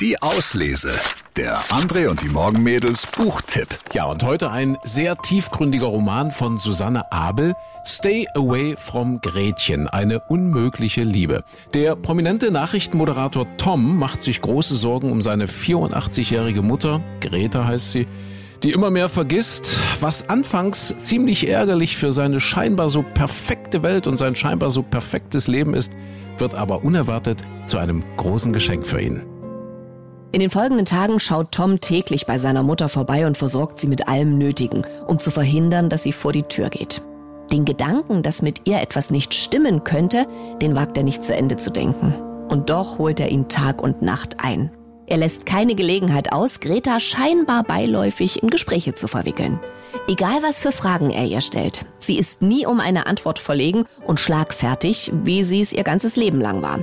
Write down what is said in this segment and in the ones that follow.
Die Auslese. Der André und die Morgenmädels Buchtipp. Ja, und heute ein sehr tiefgründiger Roman von Susanne Abel. Stay Away from Gretchen, eine unmögliche Liebe. Der prominente Nachrichtenmoderator Tom macht sich große Sorgen um seine 84-jährige Mutter, Greta heißt sie, die immer mehr vergisst, was anfangs ziemlich ärgerlich für seine scheinbar so perfekte Welt und sein scheinbar so perfektes Leben ist, wird aber unerwartet zu einem großen Geschenk für ihn. In den folgenden Tagen schaut Tom täglich bei seiner Mutter vorbei und versorgt sie mit allem Nötigen, um zu verhindern, dass sie vor die Tür geht. Den Gedanken, dass mit ihr etwas nicht stimmen könnte, den wagt er nicht zu Ende zu denken. Und doch holt er ihn Tag und Nacht ein. Er lässt keine Gelegenheit aus, Greta scheinbar beiläufig in Gespräche zu verwickeln. Egal was für Fragen er ihr stellt, sie ist nie um eine Antwort verlegen und schlagfertig, wie sie es ihr ganzes Leben lang war.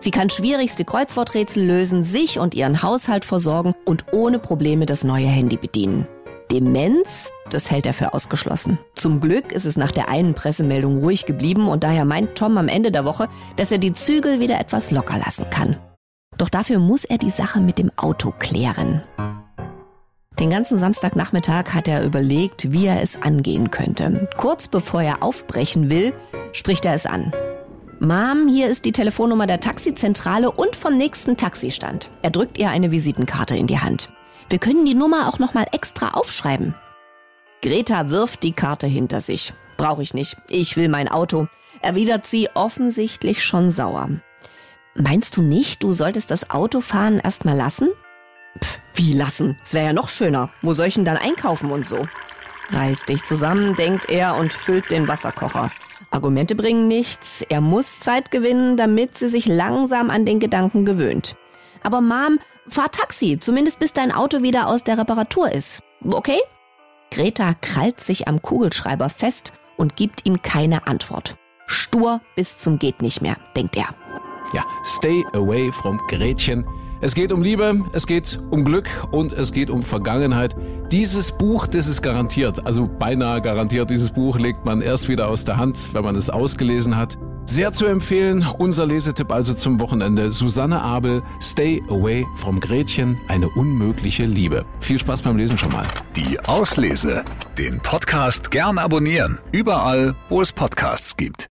Sie kann schwierigste Kreuzworträtsel lösen, sich und ihren Haushalt versorgen und ohne Probleme das neue Handy bedienen. Demenz, das hält er für ausgeschlossen. Zum Glück ist es nach der einen Pressemeldung ruhig geblieben und daher meint Tom am Ende der Woche, dass er die Zügel wieder etwas locker lassen kann. Doch dafür muss er die Sache mit dem Auto klären. Den ganzen Samstagnachmittag hat er überlegt, wie er es angehen könnte. Kurz bevor er aufbrechen will, spricht er es an. Mom, hier ist die Telefonnummer der Taxizentrale und vom nächsten Taxistand. Er drückt ihr eine Visitenkarte in die Hand. Wir können die Nummer auch noch mal extra aufschreiben. Greta wirft die Karte hinter sich. Brauche ich nicht. Ich will mein Auto. Erwidert sie offensichtlich schon sauer. Meinst du nicht, du solltest das Autofahren erstmal lassen? Pff, wie lassen? Es wäre ja noch schöner. Wo soll ich denn dann einkaufen und so? Reiß dich zusammen, denkt er und füllt den Wasserkocher. Argumente bringen nichts. Er muss Zeit gewinnen, damit sie sich langsam an den Gedanken gewöhnt. Aber Mom, fahr Taxi, zumindest bis dein Auto wieder aus der Reparatur ist. Okay? Greta krallt sich am Kugelschreiber fest und gibt ihm keine Antwort. Stur bis zum geht nicht mehr, denkt er. Ja, stay away from Gretchen. Es geht um Liebe, es geht um Glück und es geht um Vergangenheit. Dieses Buch, das ist garantiert, also beinahe garantiert, dieses Buch legt man erst wieder aus der Hand, wenn man es ausgelesen hat. Sehr zu empfehlen, unser Lesetipp also zum Wochenende. Susanne Abel, Stay Away from Gretchen, eine unmögliche Liebe. Viel Spaß beim Lesen schon mal. Die Auslese. Den Podcast gern abonnieren. Überall, wo es Podcasts gibt.